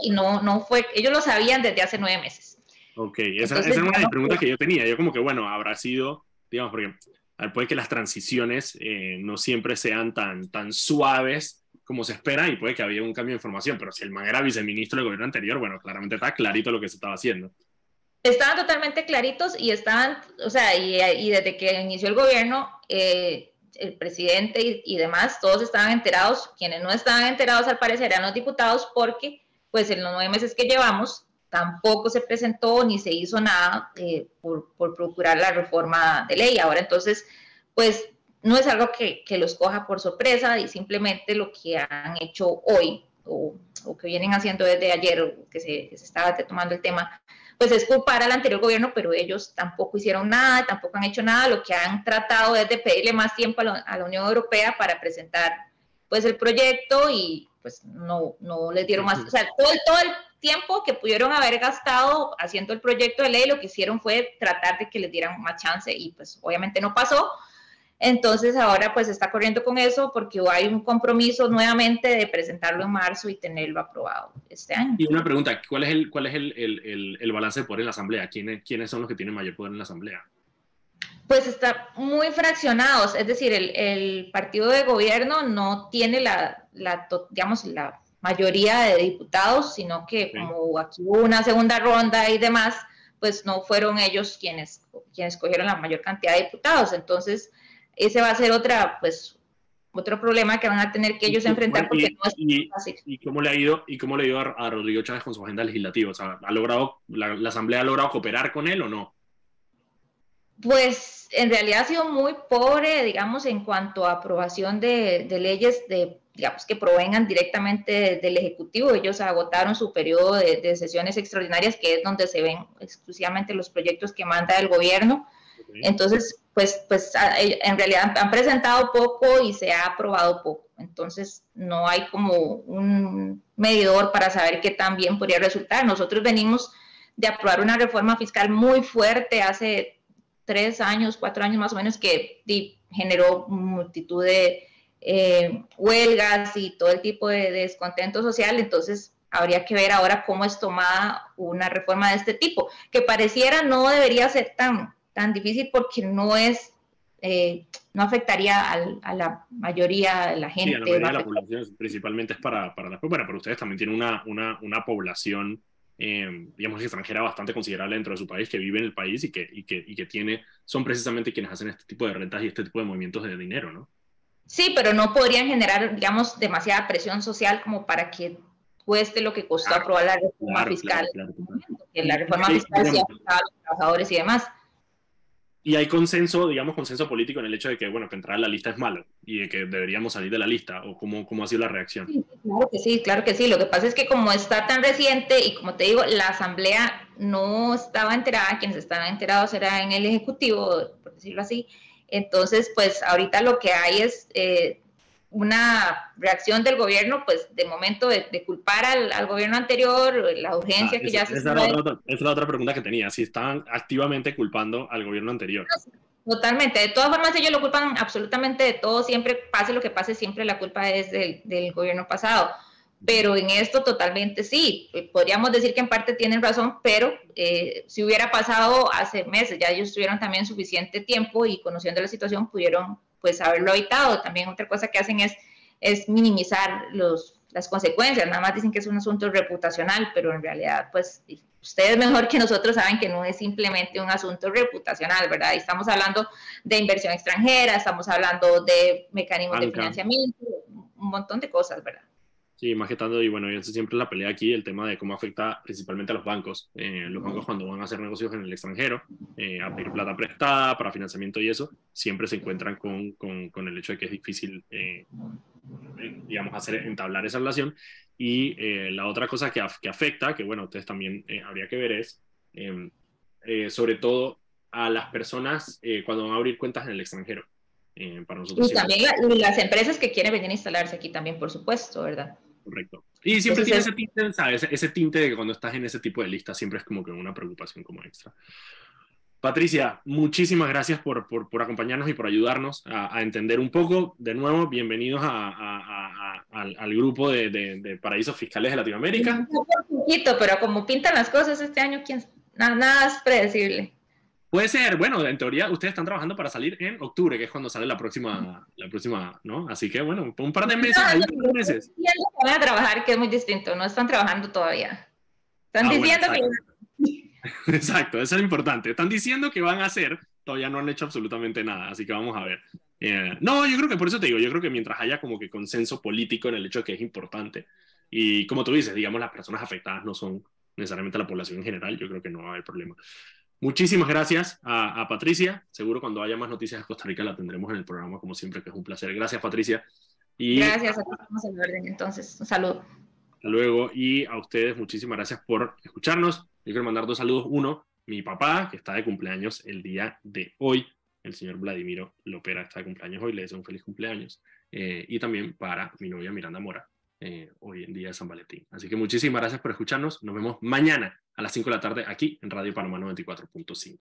y no, no fue, ellos lo sabían desde hace nueve meses. Ok, esa, esa era una de las preguntas que yo tenía. Yo como que, bueno, habrá sido, digamos, porque puede que las transiciones eh, no siempre sean tan, tan suaves como se espera y puede que había un cambio de información, pero si el man era viceministro del gobierno anterior, bueno, claramente está clarito lo que se estaba haciendo. Estaban totalmente claritos y estaban, o sea, y, y desde que inició el gobierno, eh, el presidente y, y, demás, todos estaban enterados, quienes no estaban enterados al parecer eran los diputados porque, pues en los nueve meses que llevamos, tampoco se presentó ni se hizo nada eh, por, por, procurar la reforma de ley. Ahora entonces, pues no es algo que, que, los coja por sorpresa y simplemente lo que han hecho hoy o, o que vienen haciendo desde ayer, que se, que se estaba tomando el tema, pues es culpar al anterior gobierno, pero ellos tampoco hicieron nada, tampoco han hecho nada. Lo que han tratado es de pedirle más tiempo a la, a la Unión Europea para presentar pues el proyecto y pues no, no les dieron más, o sea, todo, todo el tiempo que pudieron haber gastado haciendo el proyecto de ley, lo que hicieron fue tratar de que les dieran más chance y pues obviamente no pasó. Entonces ahora pues está corriendo con eso porque hay un compromiso nuevamente de presentarlo en marzo y tenerlo aprobado este año. Y una pregunta, ¿cuál es el, cuál es el, el, el balance de poder en la Asamblea? ¿Quiénes, ¿Quiénes son los que tienen mayor poder en la Asamblea? Pues está muy fraccionados, es decir, el, partido de gobierno no tiene la, la, digamos, la mayoría de diputados, sino que como aquí hubo una segunda ronda y demás, pues no fueron ellos quienes, quienes cogieron la mayor cantidad de diputados. Entonces, ese va a ser otra, pues, otro problema que van a tener que ellos enfrentar porque no es fácil. ¿Y cómo le ha ido, y cómo le ha ido a, Rodrigo Chávez con su agenda legislativa? O sea, ¿ha logrado, la, la Asamblea ha logrado cooperar con él o no? Pues en realidad ha sido muy pobre, digamos, en cuanto a aprobación de, de leyes de digamos, que provengan directamente del Ejecutivo. Ellos agotaron su periodo de, sesiones extraordinarias, que es donde se ven exclusivamente los proyectos que manda el gobierno. Entonces, pues, pues en realidad han presentado poco y se ha aprobado poco. Entonces, no hay como un medidor para saber qué tan bien podría resultar. Nosotros venimos de aprobar una reforma fiscal muy fuerte hace tres años, cuatro años más o menos, que generó multitud de eh, huelgas y todo el tipo de, descontento social, entonces habría que ver ahora cómo es tomada una reforma de este tipo, que pareciera no debería ser tan, tan difícil porque no es, eh, no afectaría a la mayoría de la gente. Sí, la mayoría de la población principalmente es para, para las bueno, pero ustedes también tienen una, una, una población, eh, digamos, extranjera bastante considerable dentro de su país, que vive en el país y que, y que, y que tiene, son precisamente quienes hacen este tipo de rentas y este tipo de movimientos de dinero, ¿no? Sí, pero no podrían generar, digamos, demasiada presión social como para que cueste lo que costó aprobar la reforma fiscal. la reforma fiscal afectaba a los trabajadores y demás. Y hay consenso, digamos, consenso político en el hecho de que, bueno, que entrar a la lista es malo y de que deberíamos salir de la lista, o cómo, cómo ha sido la reacción. Sí, claro que sí, claro que sí. Lo que pasa es que como está tan reciente y como te digo, la Asamblea no estaba enterada, quienes estaban enterados era en el Ejecutivo, por decirlo así, entonces, pues ahorita lo que hay es, eh, una reacción del gobierno, pues de momento de, culpar al, gobierno anterior, la urgencia ah, que ya se... Esa, esa es la otra pregunta que tenía, si están activamente culpando al gobierno anterior. Totalmente, de todas formas ellos lo culpan absolutamente de todo, siempre pase lo que pase, siempre la culpa es del, del gobierno pasado pero en esto totalmente sí. Podríamos decir que en parte tienen razón, pero eh, si hubiera pasado hace meses, ya ellos tuvieron también suficiente tiempo y conociendo la situación pudieron pues haberlo evitado. También otra cosa que hacen es, es minimizar los, las consecuencias, nada más dicen que es un asunto reputacional, pero en realidad pues ustedes mejor que nosotros saben que no es simplemente un asunto reputacional, ¿verdad? Y estamos hablando de inversión extranjera, estamos hablando de mecanismos de financiamiento, un montón de cosas, ¿verdad? Sí, más que tanto, y bueno, eso siempre la pelea aquí, el tema de cómo afecta principalmente a los bancos. Eh, los bancos cuando van a hacer negocios en el extranjero, eh, a pedir plata prestada para financiamiento y eso, siempre se encuentran con, con, con el hecho de que es difícil, eh, digamos, hacer, entablar esa relación. Y la otra cosa que, que, afecta, que bueno, ustedes también habría que ver es, em, sobre todo a las personas cuando van a abrir cuentas en el extranjero. para nosotros y también las empresas que quieren venir a instalarse aquí también, por supuesto, ¿verdad? Correcto. Y siempre tiene ese tinte, ¿sabes? Ese tinte de que cuando estás en ese tipo de lista siempre es como que una preocupación como extra. Patricia, muchísimas gracias por, por, por acompañarnos y por ayudarnos a, entender un poco. De nuevo, bienvenidos a, a, al, al, grupo de, de, de, paraísos fiscales de Latinoamérica. Un poquito, pero como pintan las cosas este año, ¿quién? Nada, nada es predecible. Puede ser, bueno, en teoría ustedes están trabajando para salir en octubre, que es cuando sale la próxima, la próxima, ¿no? Así que bueno, un par de meses, no, no, meses. Van a trabajar, que es muy distinto, no están trabajando todavía. Están ah, diciendo que... Exacto, *laughs* eso es importante. Están diciendo que van a hacer, todavía no han hecho absolutamente nada, así que vamos a ver. Eh, no, yo creo que por eso te digo, yo creo que mientras haya como que consenso político en el hecho de que es importante, y como tú dices, digamos, las personas afectadas no son necesariamente la población en general, yo creo que no va a haber problema. Muchísimas gracias a, Patricia. Seguro cuando haya más noticias de Costa Rica la tendremos en el programa, como siempre, que es un placer. Gracias, Patricia. Y, gracias, a todos en orden. Entonces, un saludo. Hasta luego. Y a ustedes, muchísimas gracias por escucharnos. Yo quiero mandar dos saludos. Uno, mi papá, que está de cumpleaños el día de hoy. El señor Vladimiro Lopera está de cumpleaños hoy. Le deseo un feliz cumpleaños. Eh, y también para mi novia Miranda Mora, eh, hoy en día de San Valentín. Así que muchísimas gracias por escucharnos. Nos vemos mañana a las 5 de la tarde aquí en Radio Panamá 94.5.